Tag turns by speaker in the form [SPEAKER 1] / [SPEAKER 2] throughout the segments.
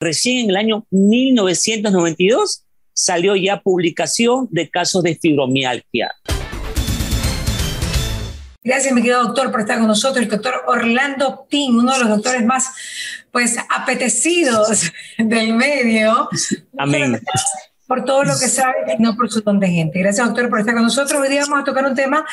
[SPEAKER 1] recién en el año 1992 salió ya publicación de casos de fibromialgia.
[SPEAKER 2] Gracias, mi querido doctor, por estar con nosotros. El doctor Orlando Ping, uno de los doctores más pues apetecidos del medio.
[SPEAKER 1] Amén
[SPEAKER 2] por todo lo que sabe no por su don de gente. Gracias, doctor, por estar con nosotros. Hoy día vamos a tocar un tema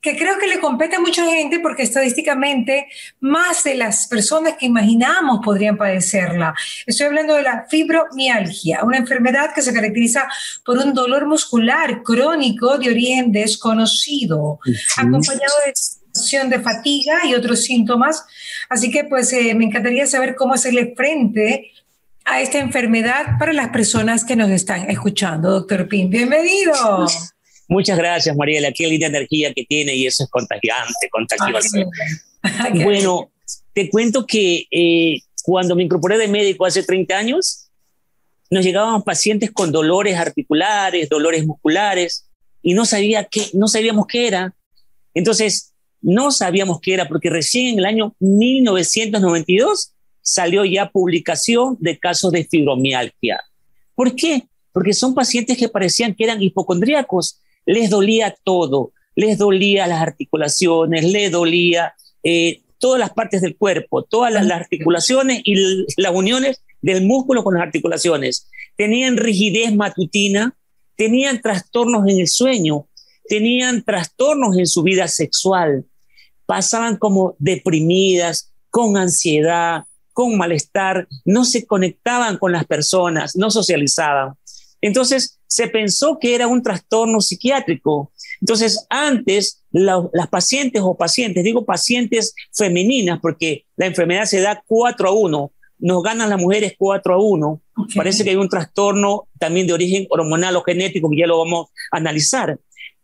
[SPEAKER 2] que creo que le compete a mucha gente porque estadísticamente más de las personas que imaginamos podrían padecerla. Estoy hablando de la fibromialgia, una enfermedad que se caracteriza por un dolor muscular crónico de origen desconocido, acompañado de sensación de fatiga y otros síntomas. Así que pues eh, me encantaría saber cómo hacerle frente a esta enfermedad para las personas que nos están escuchando. Doctor Pin, bienvenido.
[SPEAKER 1] Muchas gracias, Mariela. Qué linda energía que tiene y eso es contagiante, contagioso. bueno, te cuento que eh, cuando me incorporé de médico hace 30 años, nos llegaban pacientes con dolores articulares, dolores musculares, y no, sabía qué, no sabíamos qué era. Entonces, no sabíamos qué era, porque recién en el año 1992 salió ya publicación de casos de fibromialgia. ¿Por qué? Porque son pacientes que parecían que eran hipocondríacos. Les dolía todo, les dolía las articulaciones, les dolía eh, todas las partes del cuerpo, todas las, articulaciones y las uniones del músculo con las articulaciones. Tenían rigidez matutina, tenían trastornos en el sueño, tenían trastornos en su vida sexual, pasaban como deprimidas, con ansiedad, con malestar, no se conectaban con las personas, no socializaban. Entonces se pensó que era un trastorno psiquiátrico. Entonces antes las pacientes o pacientes, digo pacientes femeninas, porque la enfermedad se da 4 a 1, nos ganan las mujeres 4 a 1. Parece que hay un trastorno también de origen hormonal o genético que ya lo vamos a analizar.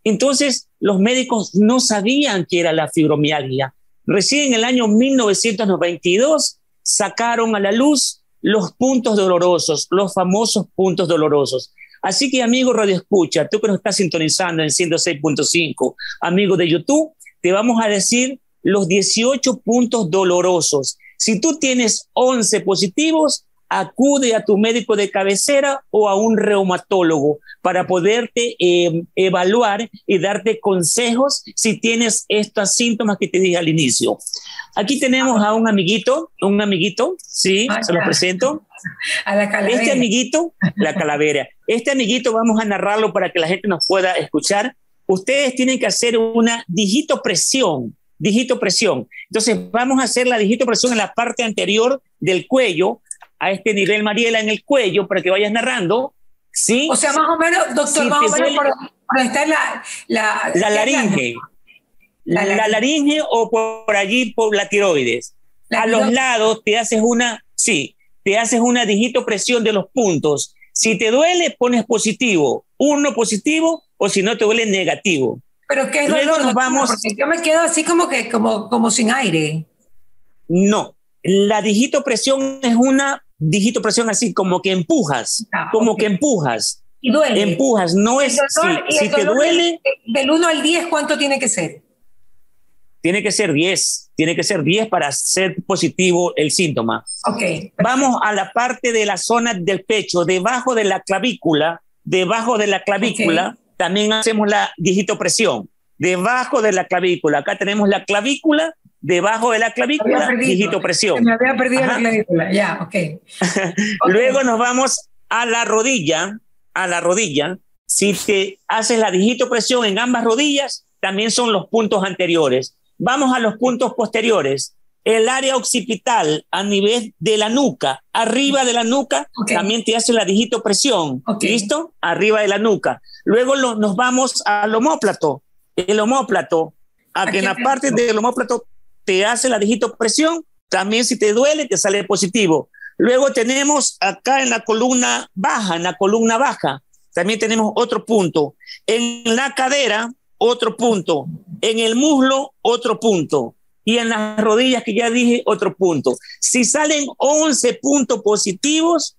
[SPEAKER 1] Entonces los médicos no sabían qué era la fibromialgia. Recién en el año 1992 sacaron a la luz los puntos dolorosos, los famosos puntos dolorosos. Así que, amigo Radio Escucha, tú que nos estás sintonizando en 106.5, amigo de YouTube, te vamos a decir los 18 puntos dolorosos. Si tú tienes 11 positivos, acude a tu médico de cabecera o a un reumatólogo para poderte em, evaluar y darte consejos si tienes estos síntomas que te dije al inicio. Aquí tenemos a un amiguito, un amiguito, sí, ah, se lo presento.
[SPEAKER 2] A la calavera.
[SPEAKER 1] Este amiguito, la calavera. Este amiguito vamos a narrarlo para que la gente nos pueda escuchar. Ustedes tienen que hacer una digitopresión, digitopresión. Entonces vamos a hacer la digitopresión en la parte anterior del cuello a este nivel, Mariela, en el cuello para que vayas narrando. ¿Sí?
[SPEAKER 2] O sea, más o menos, doctor, más o menos por, está la,
[SPEAKER 1] la, la laringe. La, laringe o por, allí por la tiroides. a los lados te haces una, sí, te haces una digitopresión de los puntos. Si te duele, pones positivo, uno positivo, o si no te duele, negativo.
[SPEAKER 2] Pero ¿qué es Luego nos vamos. yo me quedo así como que, como, como sin aire.
[SPEAKER 1] No, la digitopresión es una dígito presión así, como que empujas, ah, como que empujas.
[SPEAKER 2] Y duele.
[SPEAKER 1] Empujas, no es. si, te duele.
[SPEAKER 2] Del 1 al 10, ¿cuánto tiene que ser?
[SPEAKER 1] Tiene que ser 10, tiene que ser 10 para ser positivo el síntoma.
[SPEAKER 2] Ok.
[SPEAKER 1] Vamos a la parte de la zona del pecho, debajo de la clavícula, debajo de la clavícula, también hacemos la digitopresión. Debajo de la clavícula, acá tenemos la clavícula debajo de la clavícula, digitopresión.
[SPEAKER 2] Me había perdido la clavícula, ya, okay.
[SPEAKER 1] Luego nos vamos a la rodilla, a la rodilla. Si te haces la digitopresión en ambas rodillas, también son los puntos anteriores. Vamos a los puntos posteriores. El área occipital a nivel de la nuca, arriba de la nuca, también te hace la digitopresión. ¿Listo? Arriba de la nuca. Luego nos vamos al homóplato. El homóplato, a que en la parte del homóplato te hace la digitopresión, también si te duele, te sale positivo. Luego tenemos acá en la columna baja, en la columna baja, también tenemos otro punto. En la cadera, otro punto. En el muslo, otro punto. Y en las rodillas, que ya dije, otro punto. Si salen 11 puntos positivos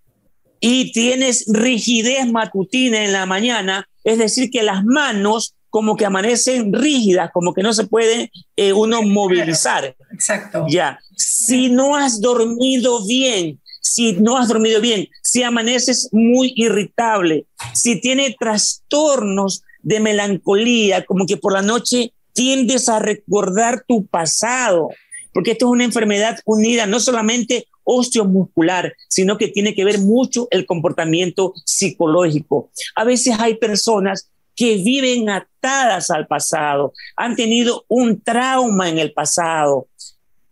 [SPEAKER 1] y tienes rigidez matutina en la mañana, es decir, que las manos como que amanecen rígidas, como que no se puede eh, uno movilizar.
[SPEAKER 2] Exacto.
[SPEAKER 1] Ya. Si no has dormido bien, si no has dormido bien, si amaneces muy irritable, si tiene trastornos de melancolía, como que por la noche tiendes a recordar tu pasado, porque esto es una enfermedad unida no solamente osteomuscular, sino que tiene que ver mucho el comportamiento psicológico. A veces hay personas que viven atadas al pasado, han tenido un trauma en el pasado,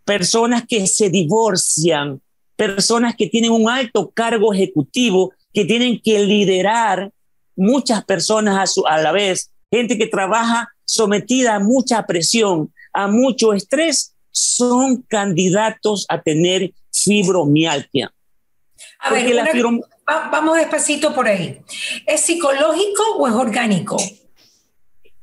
[SPEAKER 1] personas que se divorcian, personas que tienen un alto cargo ejecutivo, que tienen que liderar muchas personas a, su, a la vez, gente que trabaja sometida a mucha presión, a mucho estrés, son candidatos a tener fibromialgia.
[SPEAKER 2] A ver, vamos despacito por ahí. ¿Es psicológico o es orgánico?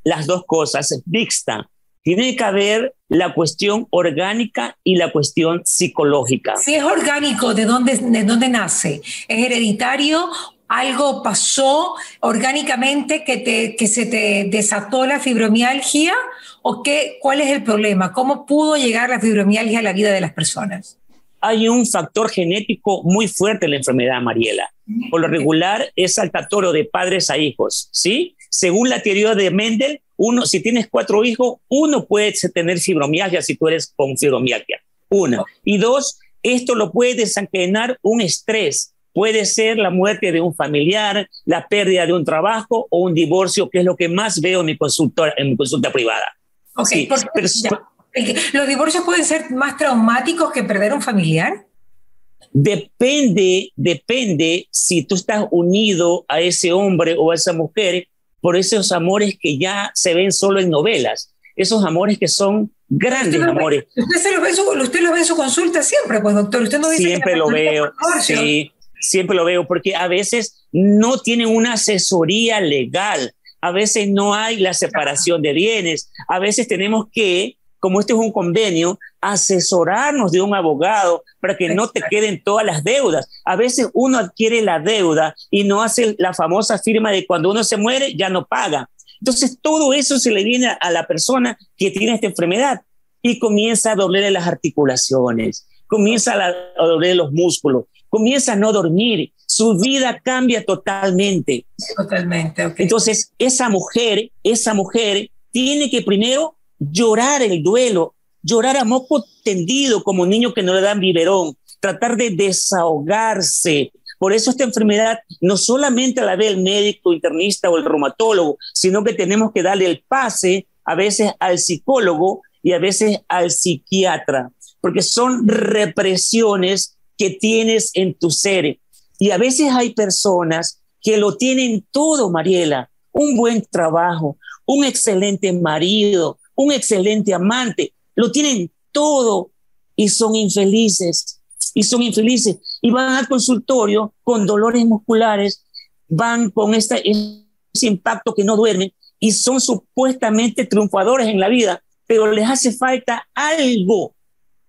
[SPEAKER 1] Las dos cosas, mixta. Tiene que haber la cuestión orgánica y la cuestión psicológica.
[SPEAKER 2] Si es orgánico, ¿de dónde, de dónde nace? ¿Es hereditario algo pasó orgánicamente que, te, que se te desató la fibromialgia o qué, cuál es el problema? ¿Cómo pudo llegar la fibromialgia a la vida de las personas?
[SPEAKER 1] Hay un factor genético muy fuerte en la enfermedad, Mariela. Por lo regular es saltatorio de padres a hijos, ¿sí? Según la teoría de Mendel, uno, si tienes cuatro hijos, uno puede tener fibromialgia si tú eres con fibromialgia. Una. Y dos, esto lo puede desencadenar un estrés Puede ser la muerte de un familiar, la pérdida de un trabajo o un divorcio, que es lo que más veo en mi consulta, en mi consulta privada.
[SPEAKER 2] Ok, ¿los divorcios pueden ser más traumáticos que perder un familiar?
[SPEAKER 1] Depende, depende si tú estás unido a ese hombre o a esa mujer por esos amores que ya se ven solo en novelas, esos amores que son grandes amores.
[SPEAKER 2] Usted, lo ve usted lo ve en su consulta siempre, pues doctor. Usted no dice
[SPEAKER 1] siempre lo veo, sí siempre lo veo, porque a veces no tienen una asesoría legal, a veces no hay la separación de bienes, a veces tenemos que, como este es un convenio, asesorarnos de un abogado para que no te queden todas las deudas. A veces uno adquiere la deuda y no hace la famosa firma de cuando uno se muere ya no paga. Entonces todo eso se le viene a la persona que tiene esta enfermedad y comienza a dolerle las articulaciones, comienza a, doler los músculos, comienza a no dormir, su vida cambia totalmente.
[SPEAKER 2] Totalmente,
[SPEAKER 1] Entonces, esa mujer, esa mujer tiene que primero llorar el duelo, llorar a moco tendido como niño que no le dan biberón, tratar de desahogarse. Por eso esta enfermedad no solamente la ve el médico internista o el reumatólogo, sino que tenemos que darle el pase a veces al psicólogo y a veces al psiquiatra, porque son represiones que tienes en tu ser. Y a veces hay personas que lo tienen todo, Mariela, un buen trabajo, un excelente marido, un excelente amante, lo tienen todo y son infelices, y son infelices, y van al consultorio con dolores musculares, van con ese impacto que no duermen y son supuestamente triunfadores en la vida, pero les hace falta algo.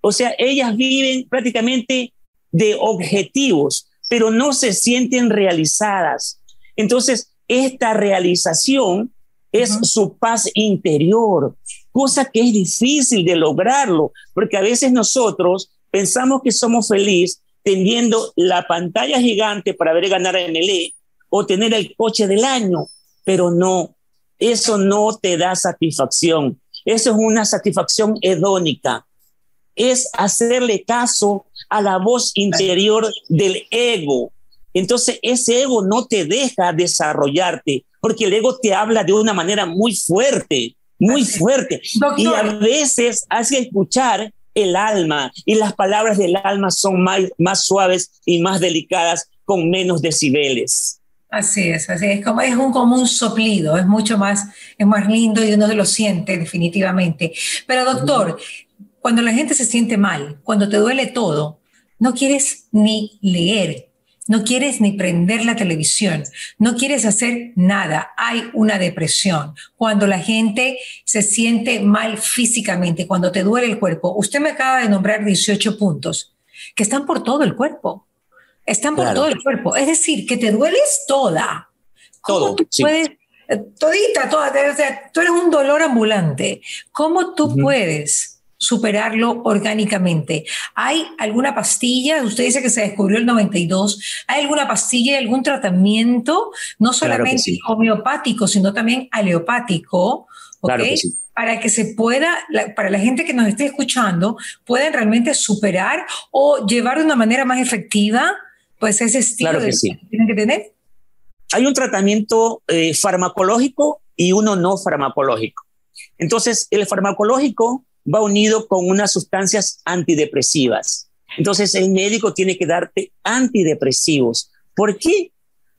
[SPEAKER 1] O sea, ellas viven prácticamente de objetivos, pero no se sienten realizadas. Entonces, esta realización es su paz interior, cosa que es difícil de lograrlo, porque a veces nosotros pensamos que somos felices teniendo la pantalla gigante para ver ganar a MLE o tener el coche del año, pero no, eso no te da satisfacción. Eso es una satisfacción hedónica es hacerle caso a la voz interior del ego. Entonces ese ego no te deja desarrollarte, porque el ego te habla de una manera muy fuerte, muy fuerte. Y a veces hace escuchar el alma y las palabras del alma son más, más suaves y más delicadas con menos decibeles.
[SPEAKER 2] Así es, así es, como es un común soplido, es mucho más, es más lindo y uno lo siente definitivamente. Pero doctor, cuando la gente se siente mal, cuando te duele todo, no quieres ni leer, no quieres ni prender la televisión, no quieres hacer nada, hay una depresión. Cuando la gente se siente mal físicamente, cuando te duele el cuerpo, usted me acaba de nombrar 18 puntos que están por todo el cuerpo, están por todo el cuerpo, es decir, que te dueles toda.
[SPEAKER 1] todo, tú puedes,
[SPEAKER 2] eh, todita, toda, tú eres un dolor ambulante. ¿Cómo tú puedes superarlo orgánicamente. ¿Hay alguna pastilla? Usted dice que se descubrió el 92. ¿Hay alguna pastilla, algún tratamiento, no solamente homeopático, sino también aleopático? Para que se pueda, para la gente que nos esté escuchando, puedan realmente superar o llevar de una manera más efectiva, pues ese estilo
[SPEAKER 1] claro que, sí.
[SPEAKER 2] que tienen que tener.
[SPEAKER 1] Hay un tratamiento eh, farmacológico y uno no farmacológico. Entonces, el farmacológico va unido con unas sustancias antidepresivas. Entonces, el médico tiene que darte antidepresivos. ¿Por qué?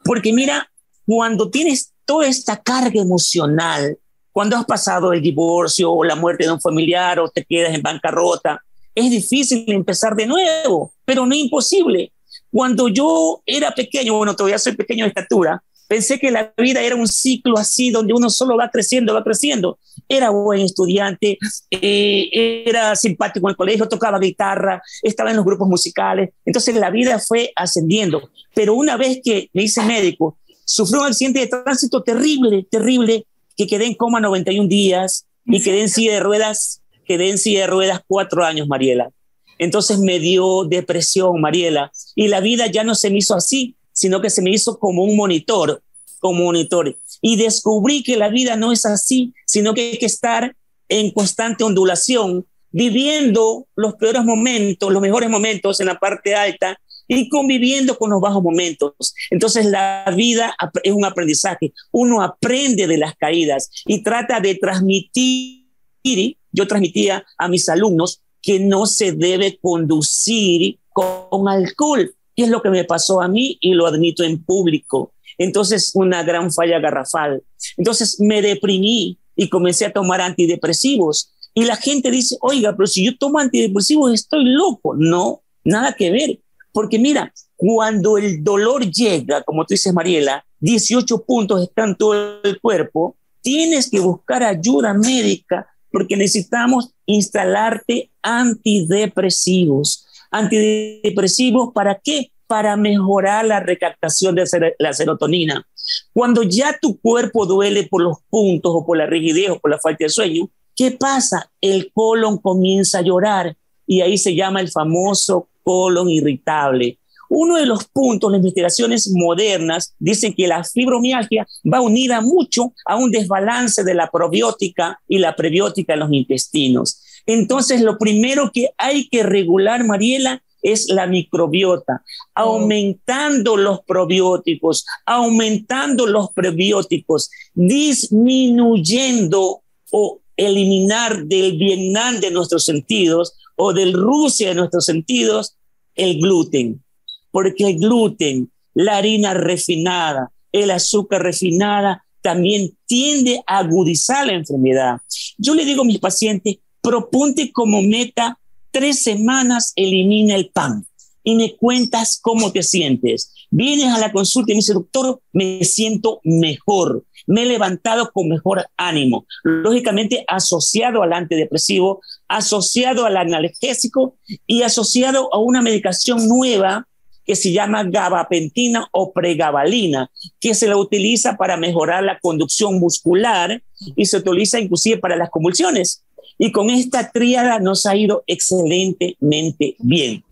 [SPEAKER 1] Porque mira, cuando tienes toda esta carga emocional, cuando has pasado el divorcio o la muerte de un familiar o te quedas en bancarrota, es difícil empezar de nuevo, pero no imposible. Cuando yo era pequeño, bueno, todavía soy pequeño de estatura, Pensé que la vida era un ciclo así, donde uno solo va creciendo, va creciendo. Era buen estudiante, eh, era simpático en el colegio, tocaba guitarra, estaba en los grupos musicales. Entonces la vida fue ascendiendo. Pero una vez que me hice médico, sufrió un accidente de tránsito terrible, terrible, que quedé en coma 91 días y quedé en silla de ruedas, quedé en silla de ruedas cuatro años, Mariela. Entonces me dio depresión, Mariela, y la vida ya no se me hizo así sino que se me hizo como un monitor, como monitor. Y descubrí que la vida no es así, sino que hay que estar en constante ondulación, viviendo los peores momentos, los mejores momentos en la parte alta y conviviendo con los bajos momentos. Entonces la vida es un aprendizaje. Uno aprende de las caídas y trata de transmitir, yo transmitía a mis alumnos que no se debe conducir con alcohol, y es lo que me pasó a mí y lo admito en público. Entonces, una gran falla garrafal. Entonces, me deprimí y comencé a tomar antidepresivos. Y la gente dice, oiga, pero si yo tomo antidepresivos estoy loco. No, nada que ver. Porque mira, cuando el dolor llega, como tú dices, Mariela, 18 puntos están todo el cuerpo, tienes que buscar ayuda médica porque necesitamos instalarte antidepresivos antidepresivos, ¿para qué? Para mejorar la recaptación de la serotonina. Cuando ya tu cuerpo duele por los puntos o por la rigidez o por la falta de sueño, ¿qué pasa? El colon comienza a llorar y ahí se llama el famoso colon irritable. Uno de los puntos, las investigaciones modernas dicen que la fibromialgia va unida mucho a un desbalance de la probiótica y la prebiótica en los intestinos. Entonces, lo primero que hay que regular, Mariela, es la microbiota, aumentando los probióticos, aumentando los prebióticos, disminuyendo o eliminar del Vietnam de nuestros sentidos o del Rusia de nuestros sentidos el gluten, porque el gluten, la harina refinada, el azúcar refinada también tiende a agudizar la enfermedad. Yo le digo a mis pacientes, proponte como meta tres semanas elimina el pan y me cuentas cómo te sientes. Vienes a la consulta y me dice, doctor, me siento mejor, me he levantado con mejor ánimo. Lógicamente asociado al antidepresivo, asociado al analgésico y asociado a una medicación nueva que se llama gabapentina o pregabalina, que se la utiliza para mejorar la conducción muscular y se utiliza inclusive para las convulsiones. Y con esta tríada nos ha ido excelentemente bien.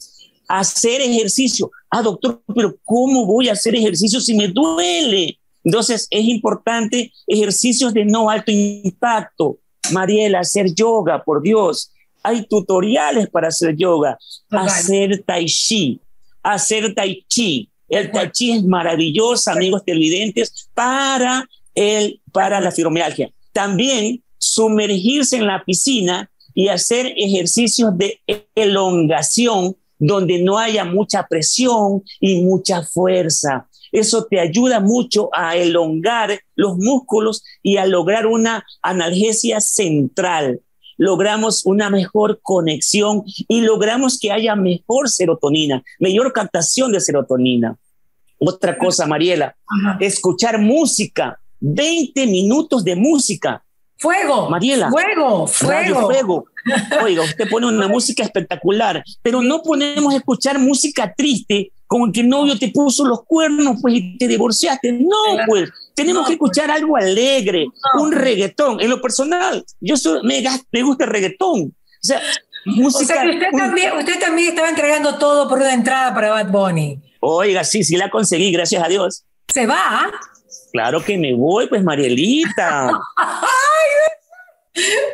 [SPEAKER 1] Hacer ejercicio. Ah, doctor, pero ¿cómo voy a hacer ejercicio si me duele? Entonces es importante ejercicios de no alto impacto. Mariela, hacer yoga, por Dios. Hay tutoriales para hacer yoga. Hacer tai chi. Hacer tai chi. El tai chi es maravilloso, amigos televidentes, para, el, para la fibromialgia. También sumergirse en la piscina y hacer ejercicios de elongación donde no haya mucha presión y mucha fuerza. Eso te ayuda mucho a elongar los músculos y a lograr una analgesia central. Logramos una mejor conexión y logramos que haya mejor serotonina, mayor captación de serotonina. Otra cosa, Mariela, escuchar música, 20 minutos de música
[SPEAKER 2] Fuego.
[SPEAKER 1] Mariela.
[SPEAKER 2] Fuego, fuego.
[SPEAKER 1] fuego. Oiga, usted pone una música espectacular, pero no ponemos a escuchar música triste como que el novio te puso los cuernos pues y te divorciaste. No, pues tenemos que escuchar algo alegre, un reggaetón. En lo personal, yo me, me gusta el reggaetón. O sea,
[SPEAKER 2] Música, usted, también, usted también estaba entregando todo por una entrada para Bad Bunny.
[SPEAKER 1] Oiga, sí, sí la conseguí, gracias a Dios.
[SPEAKER 2] ¿Se va?
[SPEAKER 1] Claro que me voy, pues Marielita.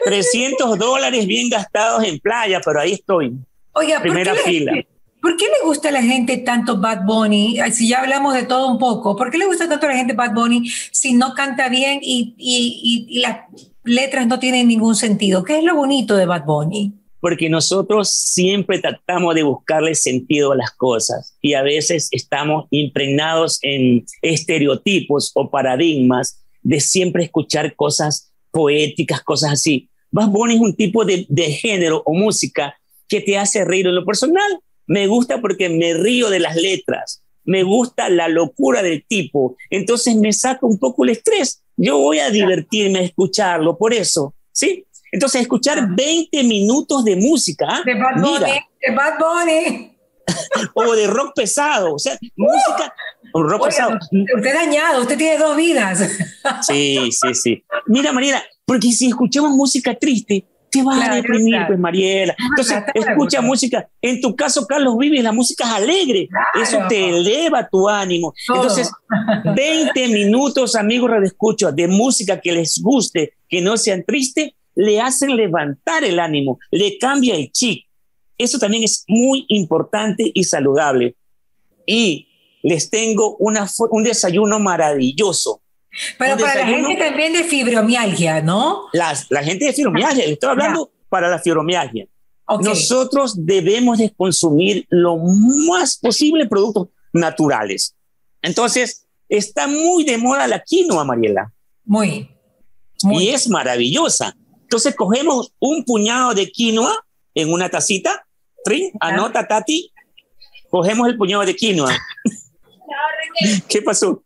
[SPEAKER 1] 300 dólares bien gastados en playa, pero ahí estoy.
[SPEAKER 2] Oiga,
[SPEAKER 1] primera fila.
[SPEAKER 2] ¿Por qué le gusta a la gente tanto Bad Bunny? Si ya hablamos de todo un poco, ¿por qué le gusta tanto a la gente Bad Bunny si no canta bien y, y, y, las letras no tienen ningún sentido? ¿Qué es lo bonito de Bad Bunny?
[SPEAKER 1] Porque nosotros siempre tratamos de buscarle sentido a las cosas y a veces estamos impregnados en estereotipos o paradigmas de siempre escuchar cosas poéticas, cosas así. Bad Bunny es un tipo de, de género o música que te hace reír en lo personal me gusta porque me río de las letras, me gusta la locura del tipo, entonces me saca un poco el estrés. Yo voy a divertirme a escucharlo, por eso, ¿sí? Entonces, escuchar 20 minutos de música. ¿ah?
[SPEAKER 2] De Bad Bunny. de Bad Bunny.
[SPEAKER 1] o de rock pesado, o sea, música, rock pesado.
[SPEAKER 2] Usted dañado, usted tiene dos vidas.
[SPEAKER 1] sí, sí, sí. Mira, Mariela, porque si escuchamos música triste, te vas a deprimir, pues Mariela. Entonces, escucha música. En tu caso, Carlos Vives, la música es alegre. Eso te eleva tu ánimo. Entonces, 20 minutos, amigos redescuchos, de música que les guste, que no sean tristes, le hacen levantar el ánimo, le cambia el chip. Eso también es muy importante y saludable. Y les tengo una, un desayuno maravilloso.
[SPEAKER 2] Pero para la gente también de fibromialgia, ¿no?
[SPEAKER 1] la gente de fibromialgia, estoy hablando para la fibromialgia. Nosotros debemos de consumir lo más posible productos naturales. Entonces, está muy de moda la quinoa, Mariela.
[SPEAKER 2] Muy.
[SPEAKER 1] muy. Y es maravillosa. Entonces, cogemos un puñado de quinoa en una tacita. Trin, anota, Tati. Cogemos el puñado de quinoa. ¿Qué pasó?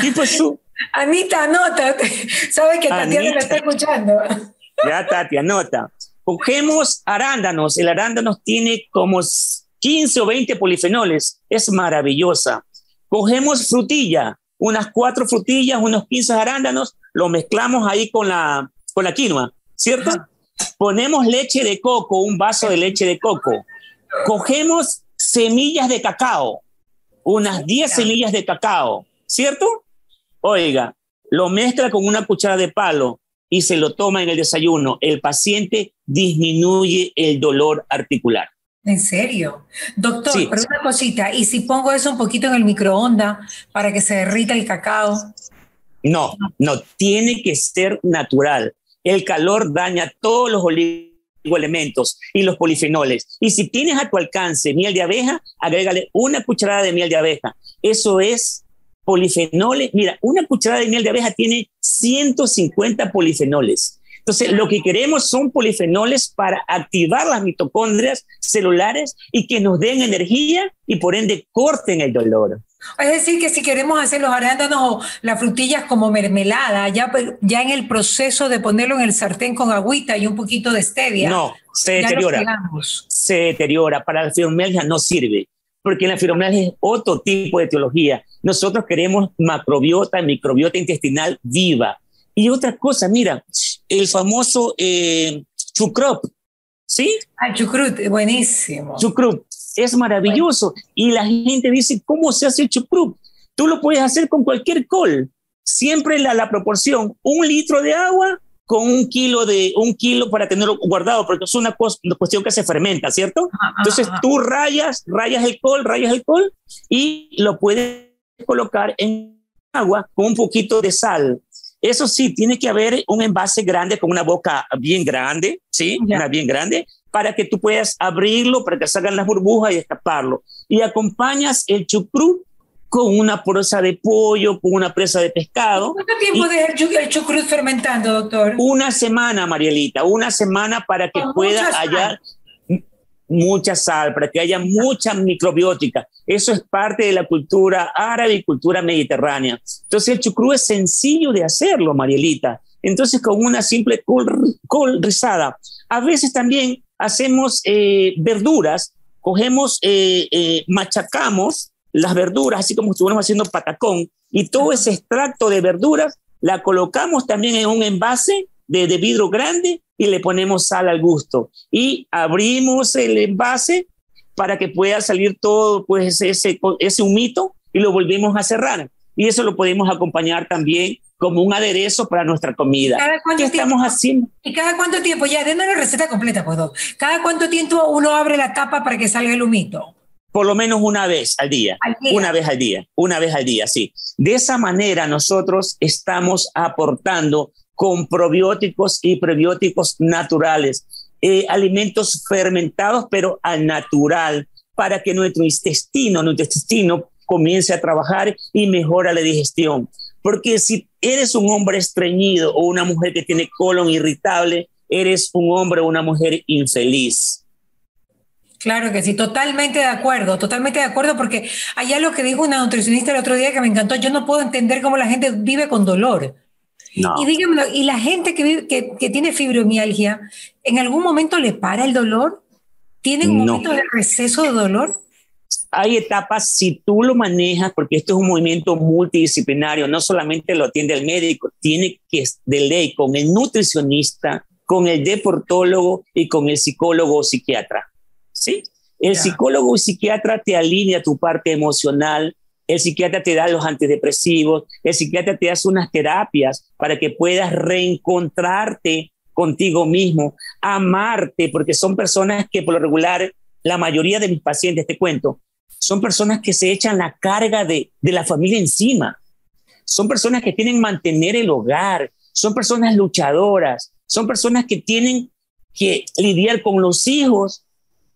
[SPEAKER 1] ¿Qué pasó?
[SPEAKER 2] Anita, anota. Sabe que Tatiana la está escuchando.
[SPEAKER 1] Ya, Tati, anota. Cogemos arándanos. El arándano tiene como 15 o 20 polifenoles. Es maravillosa. Cogemos frutilla, unas cuatro frutillas, unos 15 arándanos, lo mezclamos ahí con la, con la quinoa, ¿cierto? Ponemos leche de coco, un vaso de leche de coco. Cogemos semillas de cacao, unas 10 semillas de cacao, ¿cierto? Oiga, lo mezcla con una cuchara de palo y se lo toma en el desayuno. El paciente disminuye el dolor articular.
[SPEAKER 2] ¿En serio? Doctor, pero una cosita, ¿y si pongo eso un poquito en el microondas para que se derrita el cacao?
[SPEAKER 1] No, no, tiene que ser natural. El calor daña todos los oligoelementos y los polifenoles. Y si tienes a tu alcance miel de abeja, agrégale una cucharada de miel de abeja. Eso es polifenoles. Mira, una cucharada de miel de abeja tiene 150 polifenoles. Entonces, lo que queremos son polifenoles para activar las mitocondrias celulares y que nos den energía y por ende corten el dolor.
[SPEAKER 2] Es decir, que si queremos hacer los arándanos o las frutillas como mermelada, ya, pues, ya en el proceso de ponerlo en el sartén con agüita y un poquito de stevia.
[SPEAKER 1] No, se deteriora. Se deteriora. Para la fibromialgia no sirve, porque la fibromialgia es otro tipo de etiología. Nosotros queremos macrobiota, microbiota intestinal viva. Y otra cosa, mira, el famoso eh, chucrop, ¿sí?
[SPEAKER 2] Ah, chucrut, buenísimo.
[SPEAKER 1] Chucrut, es maravilloso. Y la gente dice, ¿cómo se hace el chucrut? Tú lo puedes hacer con cualquier col. Siempre la, la proporción, un litro de agua con un kilo de un kilo para tenerlo guardado, porque es una, una cuestión que se fermenta, ¿cierto? Entonces tú rayas, rayas el col, rayas el col y lo puedes colocar en agua con un poquito de sal. Eso sí, tiene que haber un envase grande con una boca bien grande, ¿sí? Una bien grande, para que tú puedas abrirlo, para que salgan las burbujas y escaparlo. Y acompañas el chucrut con una presa de pollo, con una presa de pescado.
[SPEAKER 2] ¿Cuánto tiempo deja el chucrut fermentando, doctor?
[SPEAKER 1] Una semana, Marielita, una semana para que pueda hallar mucha sal, para que haya mucha microbiótica. Eso es parte de la cultura árabe y cultura mediterránea. Entonces el chucrú es sencillo de hacerlo, Marielita. Entonces con una simple col, rizada. A veces también hacemos eh, verduras, cogemos, eh, eh, machacamos las verduras, así como estuvimos haciendo patacón, y todo ese extracto de verduras la colocamos también en un envase de, de vidrio grande y le ponemos sal al gusto. Y abrimos el envase para que pueda salir todo pues ese, ese humito y lo volvemos a cerrar. Y eso lo podemos acompañar también como un aderezo para nuestra comida. ¿Qué estamos haciendo?
[SPEAKER 2] ¿Y cada cuánto tiempo? Ya, denos la receta completa, pues, ¿Cada cuánto tiempo uno abre la tapa para que salga el humito?
[SPEAKER 1] Por lo menos una vez al día. Una vez al día. Una vez al día, sí. De esa manera nosotros estamos aportando con probióticos y prebióticos naturales, eh, alimentos fermentados, pero al natural, para que nuestro intestino, nuestro intestino comience a trabajar y mejora la digestión. Porque si eres un hombre estreñido o una mujer que tiene colon irritable, eres un hombre o una mujer infeliz.
[SPEAKER 2] Claro que sí, totalmente de acuerdo, totalmente de acuerdo, porque allá lo que dijo una nutricionista el otro día que me encantó, yo no puedo entender cómo la gente vive con dolor. Y ¿y la gente que, que, tiene fibromialgia, en algún momento le para el dolor? ¿Tienen un momento de receso de dolor?
[SPEAKER 1] Hay etapas, si tú lo manejas, porque esto es un movimiento multidisciplinario, no solamente lo atiende el médico, tiene que de ley con el nutricionista, con el deportólogo y con el psicólogo o psiquiatra. ¿Sí? El psicólogo y psiquiatra te alinea tu parte emocional, el psiquiatra te da los antidepresivos, el psiquiatra te hace unas terapias para que puedas reencontrarte contigo mismo, amarte, porque son personas que por lo regular la mayoría de mis pacientes, te cuento, son personas que se echan la carga de, la familia encima. Son personas que tienen que mantener el hogar, son personas luchadoras, son personas que tienen que lidiar con los hijos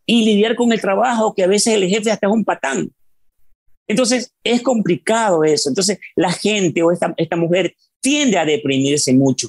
[SPEAKER 1] y lidiar con el trabajo, que a veces el jefe hasta es un patán. Entonces, es complicado eso. Entonces, la gente o esta, esta mujer tiende a deprimirse mucho.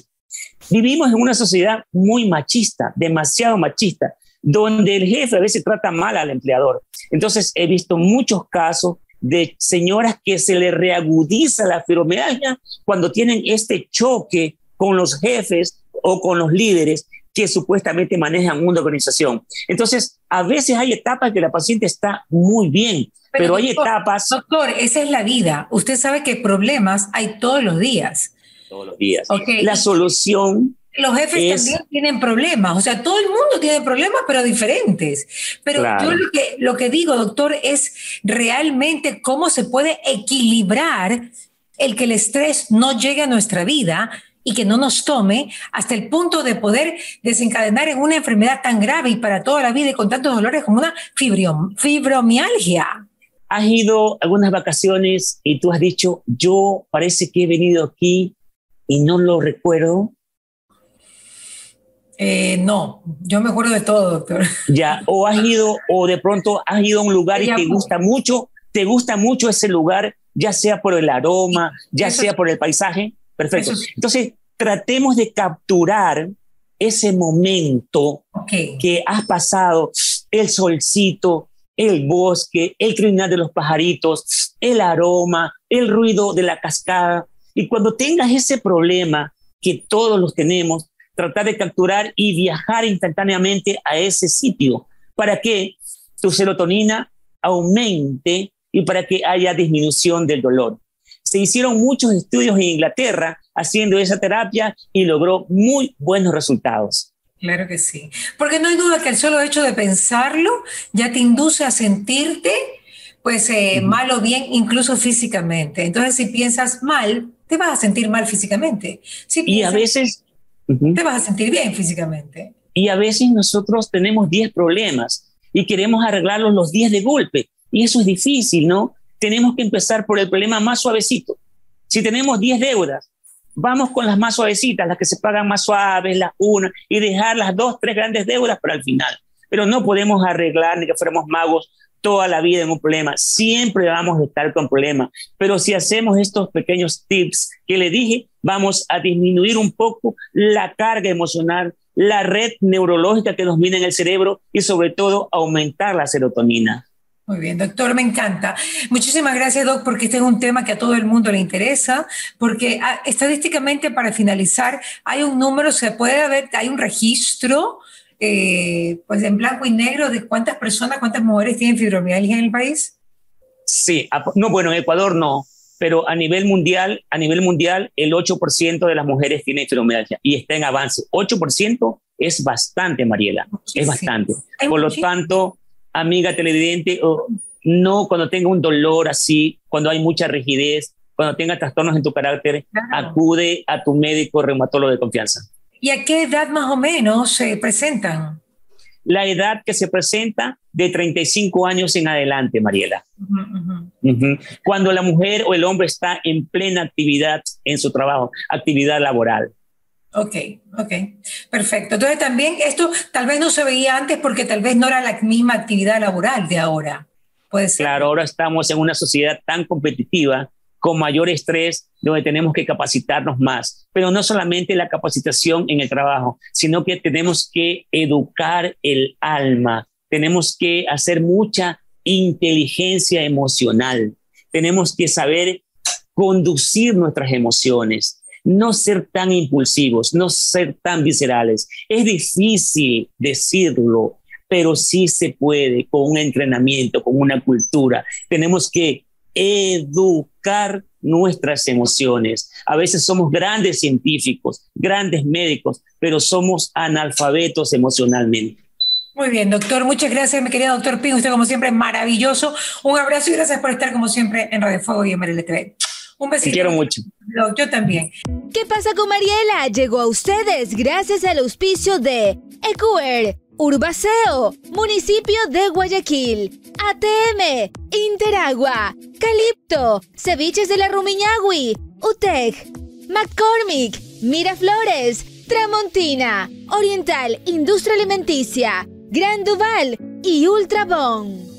[SPEAKER 1] Vivimos en una sociedad muy machista, demasiado machista, donde el jefe a veces trata mal al empleador. Entonces he visto muchos casos de señoras que se le reagudiza la fibromialgia cuando tienen este choque con los jefes o con los líderes que supuestamente manejan una organización. Entonces, a veces hay etapas que la paciente está muy bien, pero, hay etapas...
[SPEAKER 2] Doctor, esa es la vida. Usted sabe que problemas hay todos los días.
[SPEAKER 1] Todos los días. La solución
[SPEAKER 2] los jefes también tienen problemas, o sea, todo el mundo tiene problemas, pero diferentes. Pero yo lo que, lo que digo, doctor, es realmente cómo se puede equilibrar el que el estrés no llegue a nuestra vida y que no nos tome hasta el punto de poder desencadenar en una enfermedad tan grave y para toda la vida y con tantos dolores como una fibromialgia.
[SPEAKER 1] Has ido algunas vacaciones y tú has dicho, yo parece que he venido aquí y no lo recuerdo
[SPEAKER 2] eh, no, yo me acuerdo de todo, doctor.
[SPEAKER 1] Ya, o has ido, o de pronto has ido a un lugar y te gusta mucho, te gusta mucho ese lugar, ya sea por el aroma, ya sea por el paisaje. Perfecto. Entonces, tratemos de capturar ese momento que has pasado, el solcito, el bosque, el trinar de los pajaritos, el aroma, el ruido de la cascada. Y cuando tengas ese problema, que todos los tenemos, tratar de capturar y viajar instantáneamente a ese sitio para que tu serotonina aumente y para que haya disminución del dolor. Se hicieron muchos estudios en Inglaterra haciendo esa terapia y logró muy buenos resultados.
[SPEAKER 2] Claro que sí, porque no hay duda que el solo hecho de pensarlo ya te induce a sentirte pues eh, mal o bien, incluso físicamente. Entonces, si piensas mal, te vas a sentir mal físicamente.
[SPEAKER 1] y a veces
[SPEAKER 2] te vas a sentir bien físicamente.
[SPEAKER 1] Y a veces nosotros tenemos 10 problemas y queremos arreglarlos los 10 de golpe. Y eso es difícil, ¿no? Tenemos que empezar por el problema más suavecito. Si tenemos 10 deudas, vamos con las más suavecitas, las que se pagan más suaves, las una, y dejar las dos, tres grandes deudas para el final. Pero no podemos arreglar ni que fuéramos magos toda la vida en un problema. Siempre vamos a estar con problemas. Pero si hacemos estos pequeños tips que le dije, vamos a disminuir un poco la carga emocional, la red neurológica que nos viene en el cerebro y sobre todo aumentar la serotonina.
[SPEAKER 2] Muy bien, doctor, me encanta. Muchísimas gracias, doc, porque este es un tema que a todo el mundo le interesa, porque ah, estadísticamente, para finalizar, hay un número, se puede ver, hay un registro eh, pues en blanco y negro de cuántas personas, cuántas mujeres tienen fibromialgia en el país?
[SPEAKER 1] Sí, no, bueno, en Ecuador no, pero a nivel mundial, a nivel mundial, el 8% de las mujeres tienen fibromialgia y está en avance. 8% es bastante, Mariela, es bastante. Por lo tanto, amiga televidente, no cuando tenga un dolor así, cuando hay mucha rigidez, cuando tenga trastornos en tu carácter, acude a tu médico reumatólogo de confianza.
[SPEAKER 2] ¿Y a qué edad más o menos se presentan?
[SPEAKER 1] La edad que se presenta de 35 años en adelante, Mariela. Cuando la mujer o el hombre está en plena actividad en su trabajo, actividad laboral.
[SPEAKER 2] Ok, ok, perfecto. Entonces también esto tal vez no se veía antes porque tal vez no era la misma actividad laboral de ahora. Puede ser.
[SPEAKER 1] Claro, ahora estamos en una sociedad tan competitiva, con mayor estrés, donde tenemos que capacitarnos más. Pero no solamente la capacitación en el trabajo, sino que tenemos que educar el alma, tenemos que hacer mucha inteligencia emocional, tenemos que saber conducir nuestras emociones no ser tan impulsivos, no ser tan viscerales. Es difícil decirlo, pero sí se puede con un entrenamiento, con una cultura. Tenemos que educar nuestras emociones. A veces somos grandes científicos, grandes médicos, pero somos analfabetos emocionalmente.
[SPEAKER 2] Muy bien, doctor. Muchas gracias, mi querido doctor Pin. Usted, como siempre, maravilloso. Un abrazo y gracias por estar, como siempre, en Radio Fuego y en TV. Un besito.
[SPEAKER 1] Te quiero mucho.
[SPEAKER 2] Yo también.
[SPEAKER 3] ¿Qué pasa con Mariela? Llegó a ustedes gracias al auspicio de Ecuer, Urbaceo, Municipio de Guayaquil, ATM, Interagua, Calipto, Ceviches de la Rumiñahui, UTEC, McCormick, Miraflores, Tramontina, Oriental Industria Alimenticia, Gran Duval y Ultrabón.